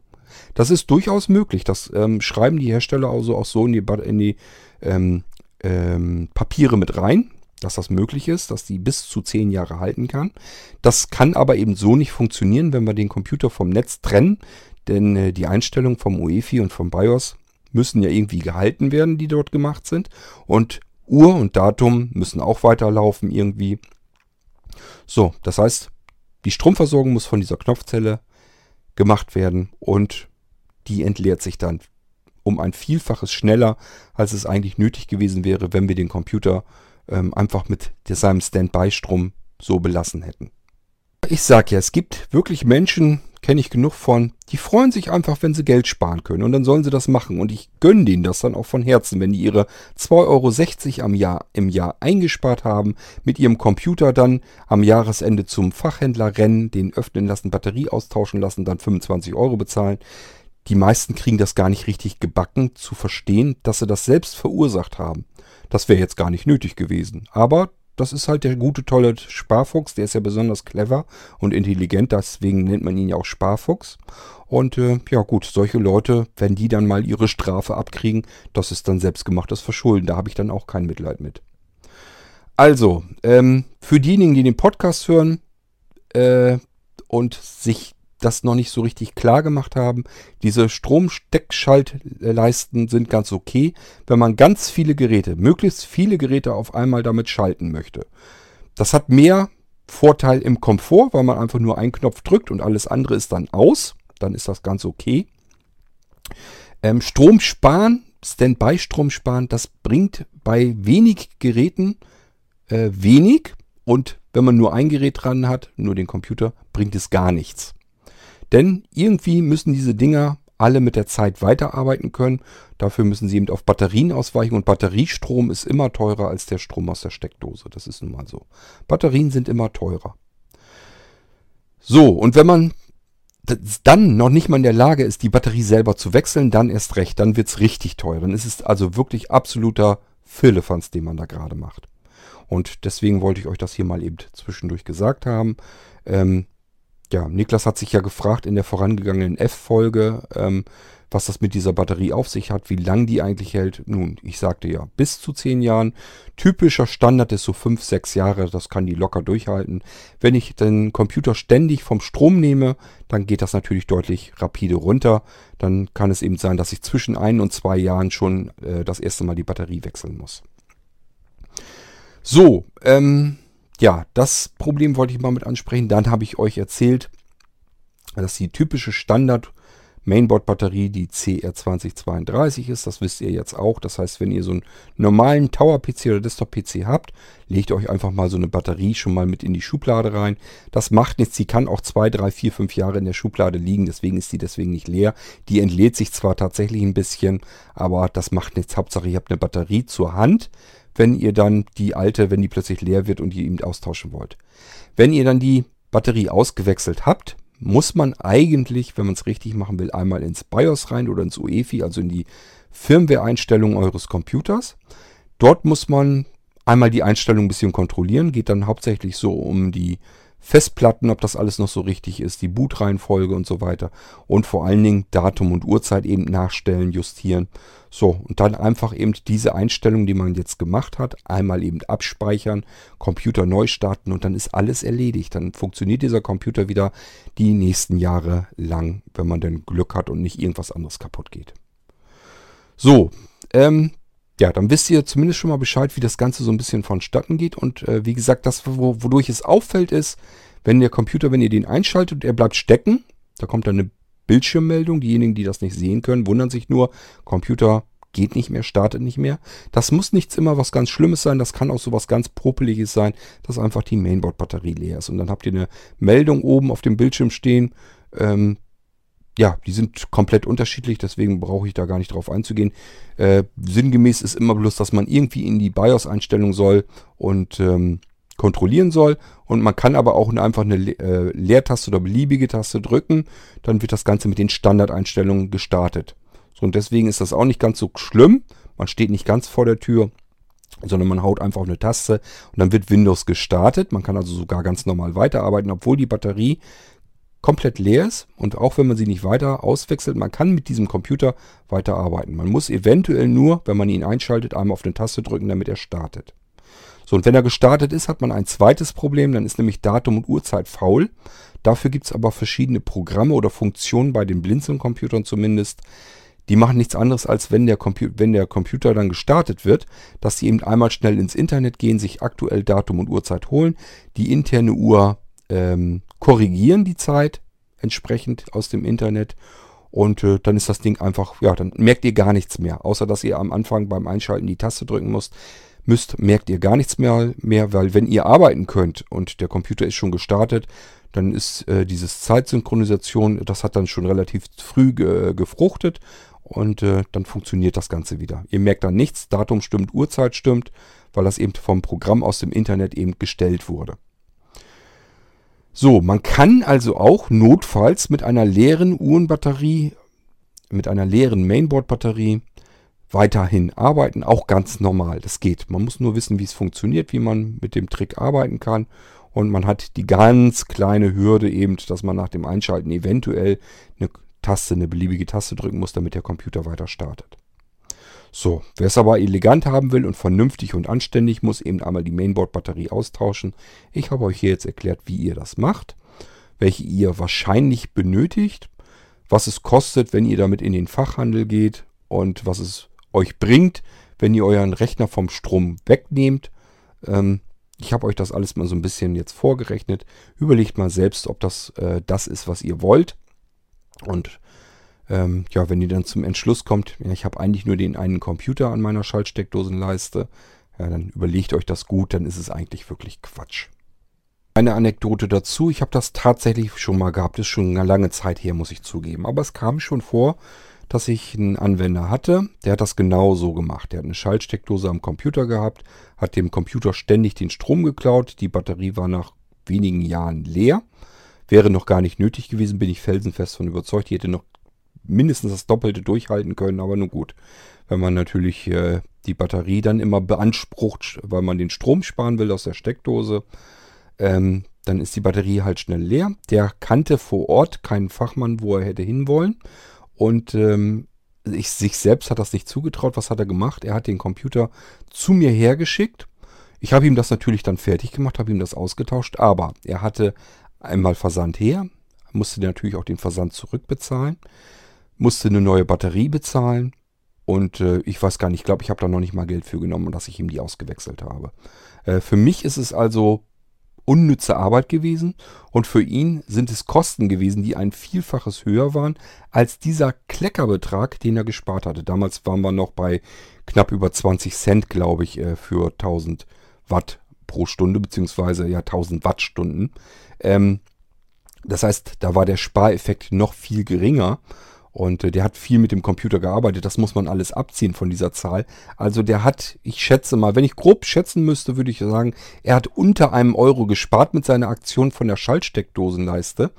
Das ist durchaus möglich. Das ähm, schreiben die Hersteller also auch so in die, in die ähm, ähm, Papiere mit rein, dass das möglich ist, dass die bis zu 10 Jahre halten kann. Das kann aber eben so nicht funktionieren, wenn wir den Computer vom Netz trennen, denn äh, die Einstellungen vom UEFI und vom BIOS müssen ja irgendwie gehalten werden, die dort gemacht sind. Und Uhr und Datum müssen auch weiterlaufen irgendwie. So, das heißt, die Stromversorgung muss von dieser Knopfzelle gemacht werden und die entleert sich dann um ein Vielfaches schneller, als es eigentlich nötig gewesen wäre, wenn wir den Computer ähm, einfach mit seinem Standby-Strom so belassen hätten. Ich sag ja, es gibt wirklich Menschen, kenne ich genug von, die freuen sich einfach, wenn sie Geld sparen können. Und dann sollen sie das machen. Und ich gönne denen das dann auch von Herzen, wenn die ihre 2,60 Euro am Jahr, im Jahr eingespart haben, mit ihrem Computer dann am Jahresende zum Fachhändler rennen, den öffnen lassen, Batterie austauschen lassen, dann 25 Euro bezahlen. Die meisten kriegen das gar nicht richtig gebacken, zu verstehen, dass sie das selbst verursacht haben. Das wäre jetzt gar nicht nötig gewesen. Aber das ist halt der gute, tolle Sparfuchs. Der ist ja besonders clever und intelligent. Deswegen nennt man ihn ja auch Sparfuchs. Und äh, ja gut, solche Leute, wenn die dann mal ihre Strafe abkriegen, das ist dann selbstgemachtes Verschulden. Da habe ich dann auch kein Mitleid mit. Also, ähm, für diejenigen, die den Podcast hören äh, und sich das noch nicht so richtig klar gemacht haben. Diese Stromsteckschaltleisten sind ganz okay, wenn man ganz viele Geräte, möglichst viele Geräte auf einmal damit schalten möchte. Das hat mehr Vorteil im Komfort, weil man einfach nur einen Knopf drückt und alles andere ist dann aus. Dann ist das ganz okay. Ähm, Strom sparen, Standby-Strom sparen, das bringt bei wenig Geräten äh, wenig. Und wenn man nur ein Gerät dran hat, nur den Computer, bringt es gar nichts. Denn irgendwie müssen diese Dinger alle mit der Zeit weiterarbeiten können. Dafür müssen sie eben auf Batterien ausweichen und Batteriestrom ist immer teurer als der Strom aus der Steckdose. Das ist nun mal so. Batterien sind immer teurer. So, und wenn man dann noch nicht mal in der Lage ist, die Batterie selber zu wechseln, dann erst recht, dann wird es richtig teuer. Dann ist es also wirklich absoluter Firlefanz, den man da gerade macht. Und deswegen wollte ich euch das hier mal eben zwischendurch gesagt haben. Ähm, ja, Niklas hat sich ja gefragt in der vorangegangenen F-Folge, ähm, was das mit dieser Batterie auf sich hat, wie lang die eigentlich hält. Nun, ich sagte ja, bis zu 10 Jahren. Typischer Standard ist so 5, 6 Jahre, das kann die locker durchhalten. Wenn ich den Computer ständig vom Strom nehme, dann geht das natürlich deutlich rapide runter. Dann kann es eben sein, dass ich zwischen ein und zwei Jahren schon äh, das erste Mal die Batterie wechseln muss. So, ähm, ja, das Problem wollte ich mal mit ansprechen. Dann habe ich euch erzählt, dass die typische Standard Mainboard-Batterie die CR2032 ist. Das wisst ihr jetzt auch. Das heißt, wenn ihr so einen normalen Tower-PC oder Desktop-PC habt, legt euch einfach mal so eine Batterie schon mal mit in die Schublade rein. Das macht nichts. Sie kann auch zwei, drei, vier, fünf Jahre in der Schublade liegen. Deswegen ist die deswegen nicht leer. Die entlädt sich zwar tatsächlich ein bisschen, aber das macht nichts. Hauptsache, ihr habt eine Batterie zur Hand wenn ihr dann die alte, wenn die plötzlich leer wird und ihr eben austauschen wollt. Wenn ihr dann die Batterie ausgewechselt habt, muss man eigentlich, wenn man es richtig machen will, einmal ins BIOS rein oder ins UEFI, also in die Firmware-Einstellungen eures Computers. Dort muss man einmal die Einstellung ein bisschen kontrollieren. Geht dann hauptsächlich so um die Festplatten, ob das alles noch so richtig ist, die Bootreihenfolge und so weiter. Und vor allen Dingen Datum und Uhrzeit eben nachstellen, justieren. So, und dann einfach eben diese Einstellung, die man jetzt gemacht hat, einmal eben abspeichern, Computer neu starten und dann ist alles erledigt. Dann funktioniert dieser Computer wieder die nächsten Jahre lang, wenn man denn Glück hat und nicht irgendwas anderes kaputt geht. So, ähm, ja, dann wisst ihr zumindest schon mal Bescheid, wie das Ganze so ein bisschen vonstatten geht. Und äh, wie gesagt, das, wo, wodurch es auffällt, ist, wenn der Computer, wenn ihr den einschaltet er bleibt stecken, da kommt dann eine Bildschirmmeldung. Diejenigen, die das nicht sehen können, wundern sich nur, Computer geht nicht mehr, startet nicht mehr. Das muss nichts immer was ganz Schlimmes sein, das kann auch so was ganz Popeliges sein, dass einfach die Mainboard-Batterie leer ist. Und dann habt ihr eine Meldung oben auf dem Bildschirm stehen, ähm, ja, die sind komplett unterschiedlich, deswegen brauche ich da gar nicht drauf einzugehen. Äh, sinngemäß ist immer bloß, dass man irgendwie in die BIOS-Einstellung soll und ähm, kontrollieren soll. Und man kann aber auch einfach eine äh, Leertaste oder beliebige Taste drücken. Dann wird das Ganze mit den Standardeinstellungen gestartet. So, und deswegen ist das auch nicht ganz so schlimm. Man steht nicht ganz vor der Tür, sondern man haut einfach auf eine Taste und dann wird Windows gestartet. Man kann also sogar ganz normal weiterarbeiten, obwohl die Batterie komplett leer ist und auch wenn man sie nicht weiter auswechselt, man kann mit diesem Computer weiterarbeiten. Man muss eventuell nur, wenn man ihn einschaltet, einmal auf eine Taste drücken, damit er startet. So, und wenn er gestartet ist, hat man ein zweites Problem, dann ist nämlich Datum und Uhrzeit faul. Dafür gibt es aber verschiedene Programme oder Funktionen bei den Blinzeln-Computern zumindest. Die machen nichts anderes, als wenn der, wenn der Computer dann gestartet wird, dass sie eben einmal schnell ins Internet gehen, sich aktuell Datum und Uhrzeit holen, die interne Uhr ähm, korrigieren die Zeit entsprechend aus dem Internet und äh, dann ist das Ding einfach, ja, dann merkt ihr gar nichts mehr. Außer dass ihr am Anfang beim Einschalten die Taste drücken müsst, müsst merkt ihr gar nichts mehr, mehr, weil wenn ihr arbeiten könnt und der Computer ist schon gestartet, dann ist äh, dieses Zeitsynchronisation, das hat dann schon relativ früh ge gefruchtet und äh, dann funktioniert das Ganze wieder. Ihr merkt dann nichts, Datum stimmt, Uhrzeit stimmt, weil das eben vom Programm aus dem Internet eben gestellt wurde. So, man kann also auch notfalls mit einer leeren Uhrenbatterie, mit einer leeren Mainboard-Batterie weiterhin arbeiten, auch ganz normal. Das geht. Man muss nur wissen, wie es funktioniert, wie man mit dem Trick arbeiten kann. Und man hat die ganz kleine Hürde eben, dass man nach dem Einschalten eventuell eine Taste, eine beliebige Taste drücken muss, damit der Computer weiter startet. So, wer es aber elegant haben will und vernünftig und anständig, muss eben einmal die Mainboard-Batterie austauschen. Ich habe euch hier jetzt erklärt, wie ihr das macht, welche ihr wahrscheinlich benötigt, was es kostet, wenn ihr damit in den Fachhandel geht und was es euch bringt, wenn ihr euren Rechner vom Strom wegnehmt. Ähm, ich habe euch das alles mal so ein bisschen jetzt vorgerechnet. Überlegt mal selbst, ob das äh, das ist, was ihr wollt. Und ähm, ja, wenn ihr dann zum Entschluss kommt, ja, ich habe eigentlich nur den einen Computer an meiner Schaltsteckdosenleiste, ja, dann überlegt euch das gut, dann ist es eigentlich wirklich Quatsch. Eine Anekdote dazu, ich habe das tatsächlich schon mal gehabt, ist schon eine lange Zeit her, muss ich zugeben. Aber es kam schon vor, dass ich einen Anwender hatte, der hat das genau so gemacht. Der hat eine Schaltsteckdose am Computer gehabt, hat dem Computer ständig den Strom geklaut, die Batterie war nach wenigen Jahren leer. Wäre noch gar nicht nötig gewesen, bin ich felsenfest von überzeugt. Die hätte noch mindestens das Doppelte durchhalten können, aber nun gut. Wenn man natürlich äh, die Batterie dann immer beansprucht, weil man den Strom sparen will aus der Steckdose, ähm, dann ist die Batterie halt schnell leer. Der kannte vor Ort keinen Fachmann, wo er hätte hinwollen. Und ähm, ich, sich selbst hat das nicht zugetraut. Was hat er gemacht? Er hat den Computer zu mir hergeschickt. Ich habe ihm das natürlich dann fertig gemacht, habe ihm das ausgetauscht, aber er hatte einmal Versand her, musste natürlich auch den Versand zurückbezahlen musste eine neue Batterie bezahlen und äh, ich weiß gar nicht, ich glaube, ich habe da noch nicht mal Geld für genommen, dass ich ihm die ausgewechselt habe. Äh, für mich ist es also unnütze Arbeit gewesen und für ihn sind es Kosten gewesen, die ein Vielfaches höher waren als dieser Kleckerbetrag, den er gespart hatte. Damals waren wir noch bei knapp über 20 Cent, glaube ich, äh, für 1000 Watt pro Stunde, beziehungsweise ja 1000 Wattstunden. Ähm, das heißt, da war der Spareffekt noch viel geringer Und äh, der hat viel mit dem Computer gearbeitet. Das muss man alles abziehen von dieser Zahl. Also der hat, ich schätze mal, wenn ich grob schätzen müsste, würde ich sagen, er hat unter einem Euro gespart mit seiner Aktion von der Schaltsteckdosenleiste.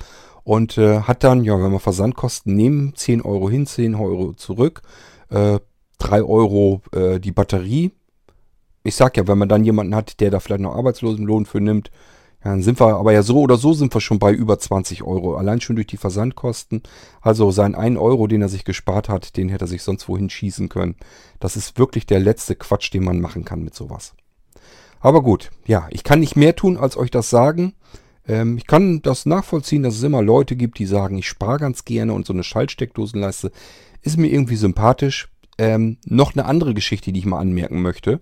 Und äh, hat dann, ja, wenn wir Versandkosten nehmen, 10 Euro hin, 10 Euro zurück, äh, 3 Euro äh, die Batterie. Ich sag ja, wenn man dann jemanden hat, der da vielleicht noch Arbeitslosenlohn für nimmt, ja, dann sind wir, aber ja so oder so sind wir schon bei über 20 Euro. Allein schon durch die Versandkosten. Also sein 1 Euro, den er sich gespart hat, den hätte er sich sonst wohin schießen können. Das ist wirklich der letzte Quatsch, den man machen kann mit sowas. Aber gut, ja, ich kann nicht mehr tun, als euch das sagen. Ähm, ich kann das nachvollziehen, dass es immer Leute gibt, die sagen, ich spare ganz gerne und so eine Schaltsteckdosenleiste ist mir irgendwie sympathisch. Ähm, noch eine andere Geschichte, die ich mal anmerken möchte.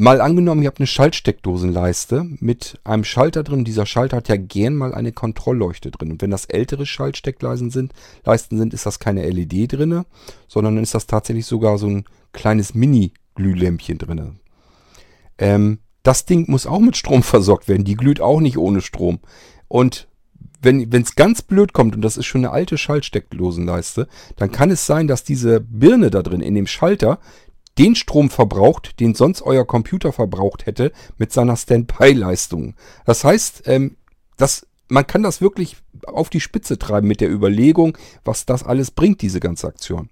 Mal angenommen, ihr habt eine Schaltsteckdosenleiste mit einem Schalter drin. Dieser Schalter hat ja gern mal eine Kontrollleuchte drin. Und wenn das ältere Schaltsteckleisten sind, Leisten sind, ist das keine LED drin, sondern ist das tatsächlich sogar so ein kleines Mini-Glühlämpchen drin. Ähm, das Ding muss auch mit Strom versorgt werden. Die glüht auch nicht ohne Strom. Und wenn es ganz blöd kommt, und das ist schon eine alte Schaltsteckdosenleiste, dann kann es sein, dass diese Birne da drin in dem Schalter den Strom verbraucht, den sonst euer Computer verbraucht hätte mit seiner Standby-Leistung. Das heißt, ähm, das, man kann das wirklich auf die Spitze treiben mit der Überlegung, was das alles bringt, diese ganze Aktion.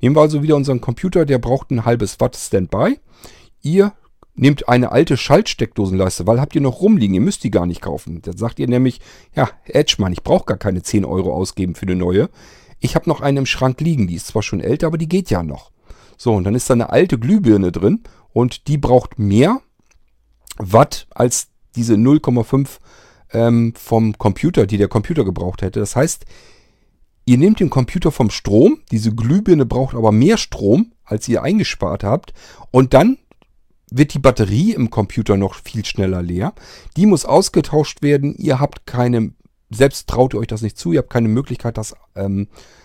Nehmen wir also wieder unseren Computer, der braucht ein halbes Watt Standby. Ihr nehmt eine alte Schaltsteckdosenleiste, weil habt ihr noch rumliegen, ihr müsst die gar nicht kaufen. Dann sagt ihr nämlich, ja, Edgemann, ich brauche gar keine 10 Euro ausgeben für eine neue. Ich habe noch eine im Schrank liegen, die ist zwar schon älter, aber die geht ja noch. So, und dann ist da eine alte Glühbirne drin und die braucht mehr Watt als diese 0,5 ähm, vom Computer, die der Computer gebraucht hätte. Das heißt, ihr nehmt den Computer vom Strom, diese Glühbirne braucht aber mehr Strom, als ihr eingespart habt, und dann wird die Batterie im Computer noch viel schneller leer. Die muss ausgetauscht werden. Ihr habt keine, selbst traut ihr euch das nicht zu, ihr habt keine Möglichkeit, das ähm, äh,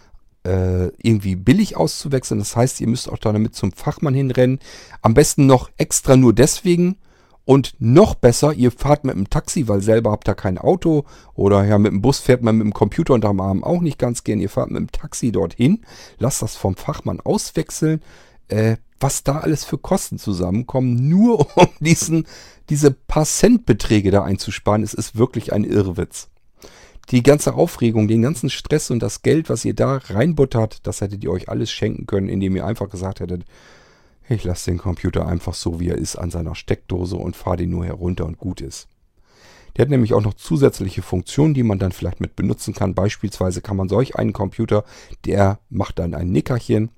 irgendwie billig auszuwechseln. Das heißt, ihr müsst auch damit zum Fachmann hinrennen. Am besten noch extra nur deswegen. Und noch besser, ihr fahrt mit dem Taxi, weil selber habt ihr kein Auto. Oder ja, mit dem Bus fährt man mit dem Computer unterm Arm auch nicht ganz gern. Ihr fahrt mit dem Taxi dorthin, lasst das vom Fachmann auswechseln. Äh, was da alles für Kosten zusammenkommen, nur um diesen, diese paar Centbeträge da einzusparen, es ist wirklich ein Irrwitz die ganze Aufregung, den ganzen Stress und das Geld, was ihr da reinbuttert, das hättet ihr euch alles schenken können, indem ihr einfach gesagt hättet, ich lasse den Computer einfach so, wie er ist, an seiner Steckdose und fahre den nur herunter und gut ist. Der hat nämlich auch noch zusätzliche Funktionen, die man dann vielleicht mit benutzen kann. Beispielsweise kann man solch einen Computer, der macht dann ein Nickerchen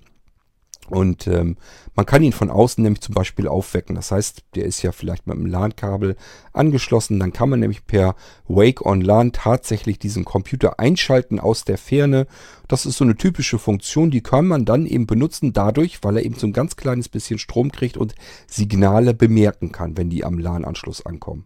und ähm, man kann ihn von außen nämlich zum Beispiel aufwecken. Das heißt, der ist ja vielleicht mit einem LAN-Kabel angeschlossen. Dann kann man nämlich per Wake on LAN tatsächlich diesen Computer einschalten aus der Ferne. Das ist so eine typische Funktion, die kann man dann eben benutzen dadurch, weil er eben so ein ganz kleines bisschen Strom kriegt und Signale bemerken kann, wenn die am LAN-Anschluss ankommen.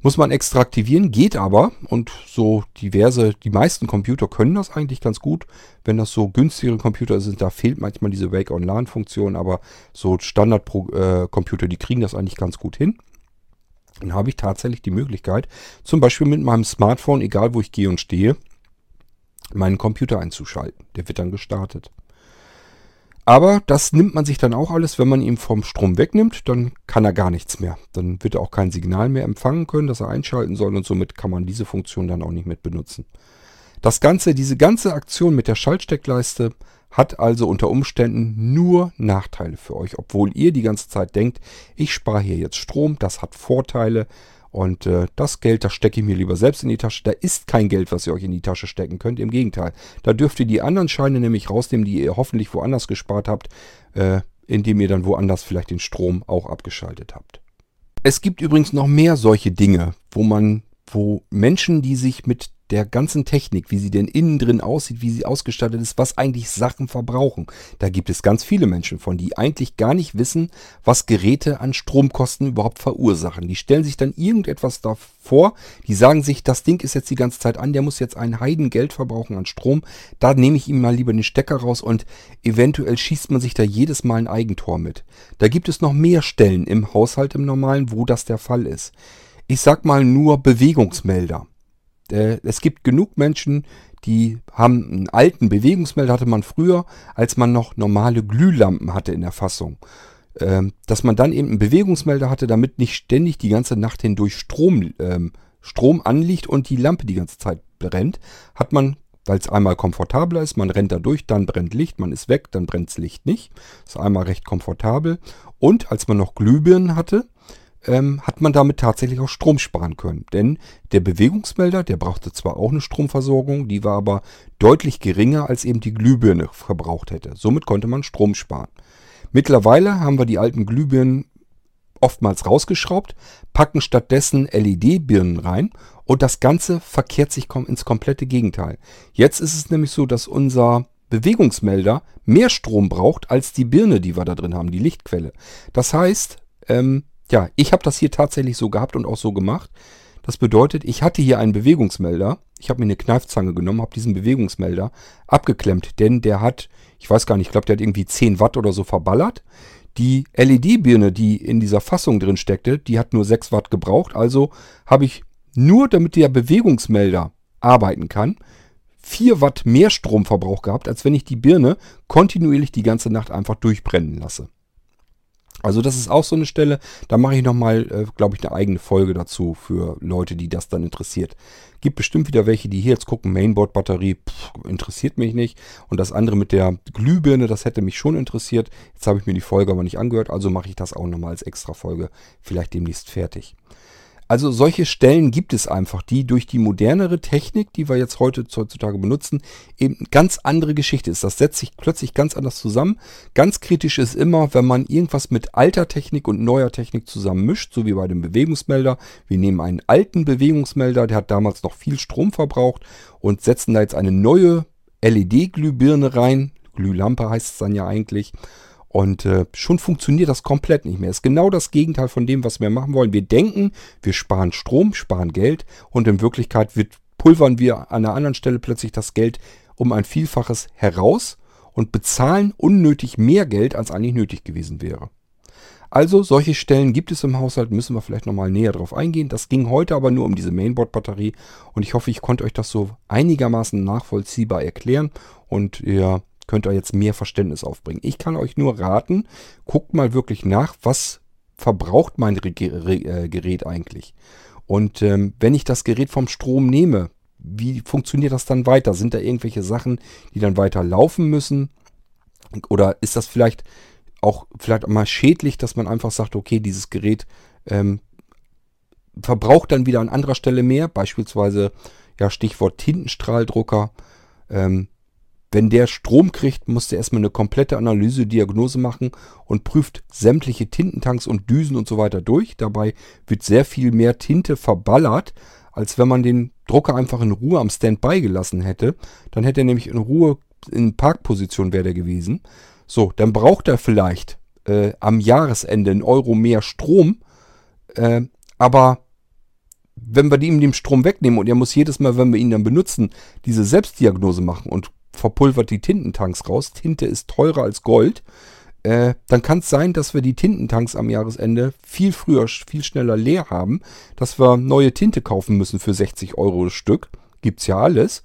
Muss man extra aktivieren, geht aber. Und so diverse, die meisten Computer können das eigentlich ganz gut. Wenn das so günstigere Computer sind, da fehlt manchmal diese Wake-on-LAN-Funktion. Aber so Standard-Computer, die kriegen das eigentlich ganz gut hin. Dann habe ich tatsächlich die Möglichkeit, zum Beispiel mit meinem Smartphone, egal wo ich gehe und stehe, meinen Computer einzuschalten. Der wird dann gestartet. Aber das nimmt man sich dann auch alles, wenn man ihn vom Strom wegnimmt, dann kann er gar nichts mehr. Dann wird er auch kein Signal mehr empfangen können, das er einschalten soll und somit kann man diese Funktion dann auch nicht mit benutzen. Das Ganze, diese ganze Aktion mit der Schaltsteckleiste hat also unter Umständen nur Nachteile für euch, obwohl ihr die ganze Zeit denkt, ich spare hier jetzt Strom, das hat Vorteile, und äh, das Geld, das stecke ich mir lieber selbst in die Tasche. Da ist kein Geld, was ihr euch in die Tasche stecken könnt. Im Gegenteil. Da dürft ihr die anderen Scheine nämlich rausnehmen, die ihr hoffentlich woanders gespart habt, äh, indem ihr dann woanders vielleicht den Strom auch abgeschaltet habt. Es gibt übrigens noch mehr solche Dinge, wo man, wo Menschen, die sich mit der ganzen Technik, wie sie denn innen drin aussieht, wie sie ausgestattet ist, was eigentlich Sachen verbrauchen. Da gibt es ganz viele Menschen von, die eigentlich gar nicht wissen, was Geräte an Stromkosten überhaupt verursachen. Die stellen sich dann irgendetwas davor, die sagen sich, das Ding ist jetzt die ganze Zeit an, der muss jetzt ein Heidengeld verbrauchen an Strom. Da nehme ich ihm mal lieber den Stecker raus und eventuell schießt man sich da jedes Mal ein Eigentor mit. Da gibt es noch mehr Stellen im Haushalt im Normalen, wo das der Fall ist. Ich sag mal nur Bewegungsmelder. Äh, es gibt genug Menschen, die haben einen alten Bewegungsmelder, hatte man früher, als man noch normale Glühlampen hatte in der Fassung. Ähm, dass man dann eben einen Bewegungsmelder hatte, damit nicht ständig die ganze Nacht hindurch Strom, ähm, Strom anliegt und die Lampe die ganze Zeit brennt, hat man, weil es einmal komfortabler ist, man rennt da durch, dann brennt Licht, man ist weg, dann brennt das Licht nicht. Ist einmal recht komfortabel. Und als man noch Glühbirnen hatte, ähm, hat man damit tatsächlich auch Strom sparen können. Denn der Bewegungsmelder, der brauchte zwar auch eine Stromversorgung, die war aber deutlich geringer, als eben die Glühbirne verbraucht hätte. Somit konnte man Strom sparen. Mittlerweile haben wir die alten Glühbirnen oftmals rausgeschraubt, packen stattdessen LED-Birnen rein und das Ganze verkehrt sich ins komplette Gegenteil. Jetzt ist es nämlich so, dass unser Bewegungsmelder mehr Strom braucht als die Birne, die wir da drin haben, die Lichtquelle. Das heißt, ähm, ja, ich habe das hier tatsächlich so gehabt und auch so gemacht. Das bedeutet, ich hatte hier einen Bewegungsmelder. Ich habe mir eine Kneifzange genommen, habe diesen Bewegungsmelder abgeklemmt, denn der hat, ich weiß gar nicht, ich glaube, der hat irgendwie 10 Watt oder so verballert. Die LED-Birne, die in dieser Fassung drin steckte, die hat nur 6 Watt gebraucht. Also habe ich nur, damit der Bewegungsmelder arbeiten kann, 4 Watt mehr Stromverbrauch gehabt, als wenn ich die Birne kontinuierlich die ganze Nacht einfach durchbrennen lasse. Also das ist auch so eine Stelle, da mache ich nochmal, äh, glaube ich, eine eigene Folge dazu für Leute, die das dann interessiert. Gibt bestimmt wieder welche, die hier jetzt gucken, Mainboard-Batterie, interessiert mich nicht. Und das andere mit der Glühbirne, das hätte mich schon interessiert. Jetzt habe ich mir die Folge aber nicht angehört, also mache ich das auch nochmal als extra Folge, vielleicht demnächst fertig. Also solche Stellen gibt es einfach, die durch die modernere Technik, die wir jetzt heute heutzutage benutzen, eben ganz andere Geschichte ist. Das setzt sich plötzlich ganz anders zusammen. Ganz kritisch ist immer, wenn man irgendwas mit alter Technik und neuer Technik zusammen mischt, so wie bei dem Bewegungsmelder. Wir nehmen einen alten Bewegungsmelder, der hat damals noch viel Strom verbraucht und setzen da jetzt eine neue LED-Glühbirne rein. Glühlampe heißt es dann ja eigentlich. Und äh, schon funktioniert das komplett nicht mehr. Ist genau das Gegenteil von dem, was wir machen wollen. Wir denken, wir sparen Strom, sparen Geld und in Wirklichkeit wird, pulvern wir an einer anderen Stelle plötzlich das Geld um ein Vielfaches heraus und bezahlen unnötig mehr Geld, als eigentlich nötig gewesen wäre. Also solche Stellen gibt es im Haushalt, müssen wir vielleicht nochmal näher drauf eingehen. Das ging heute aber nur um diese Mainboard-Batterie und ich hoffe, ich konnte euch das so einigermaßen nachvollziehbar erklären und ihr könnt ihr jetzt mehr Verständnis aufbringen. Ich kann euch nur raten, guckt mal wirklich nach, was verbraucht mein äh, Gerät eigentlich. Und ähm, wenn ich das Gerät vom Strom nehme, wie funktioniert das dann weiter? Sind da irgendwelche Sachen, die dann weiter laufen müssen? Oder ist das vielleicht auch vielleicht mal schädlich, dass man einfach sagt, okay, dieses Gerät ähm, verbraucht dann wieder an anderer Stelle mehr, beispielsweise ja Stichwort Tintenstrahldrucker. Ähm, wenn der Strom kriegt, muss der erstmal eine komplette Analyse, Diagnose machen und prüft sämtliche Tintentanks und Düsen und so weiter durch. Dabei wird sehr viel mehr Tinte verballert, als wenn man den Drucker einfach in Ruhe am Standby gelassen hätte. Dann hätte er nämlich in Ruhe in Parkposition wäre der gewesen. So, dann braucht er vielleicht äh, am Jahresende einen Euro mehr Strom. Äh, aber wenn wir ihm den Strom wegnehmen und er muss jedes Mal, wenn wir ihn dann benutzen, diese Selbstdiagnose machen und verpulvert die Tintentanks raus. Tinte ist teurer als Gold. Äh, dann kann es sein, dass wir die Tintentanks am Jahresende viel früher, viel schneller leer haben, dass wir neue Tinte kaufen müssen für 60 Euro das Stück. Gibt's ja alles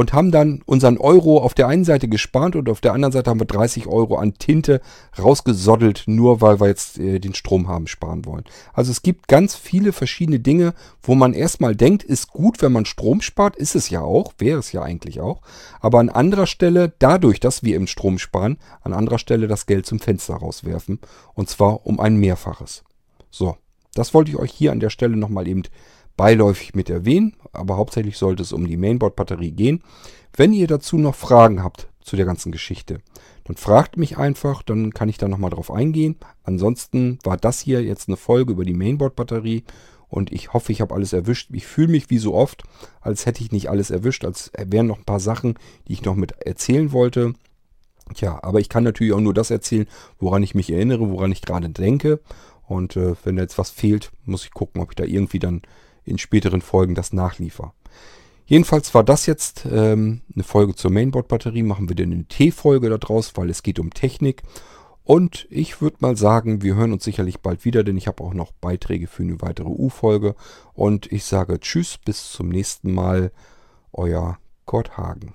und haben dann unseren Euro auf der einen Seite gespart und auf der anderen Seite haben wir 30 Euro an Tinte rausgesoddelt, nur weil wir jetzt äh, den Strom haben sparen wollen. Also es gibt ganz viele verschiedene Dinge, wo man erstmal denkt, ist gut, wenn man Strom spart, ist es ja auch, wäre es ja eigentlich auch. Aber an anderer Stelle, dadurch, dass wir im Strom sparen, an anderer Stelle das Geld zum Fenster rauswerfen und zwar um ein Mehrfaches. So, das wollte ich euch hier an der Stelle nochmal eben beiläufig mit erwähnen, aber hauptsächlich sollte es um die Mainboard-Batterie gehen. Wenn ihr dazu noch Fragen habt zu der ganzen Geschichte, dann fragt mich einfach, dann kann ich da nochmal drauf eingehen. Ansonsten war das hier jetzt eine Folge über die Mainboard-Batterie und ich hoffe, ich habe alles erwischt. Ich fühle mich wie so oft, als hätte ich nicht alles erwischt, als wären noch ein paar Sachen, die ich noch mit erzählen wollte. Tja, aber ich kann natürlich auch nur das erzählen, woran ich mich erinnere, woran ich gerade denke. Und äh, wenn da jetzt was fehlt, muss ich gucken, ob ich da irgendwie dann in späteren Folgen das nachliefer. Jedenfalls war das jetzt ähm, eine Folge zur Mainboard-Batterie. Machen wir denn eine T-Folge daraus, weil es geht um Technik. Und ich würde mal sagen, wir hören uns sicherlich bald wieder, denn ich habe auch noch Beiträge für eine weitere U-Folge. Und ich sage Tschüss, bis zum nächsten Mal. Euer Kurt Hagen.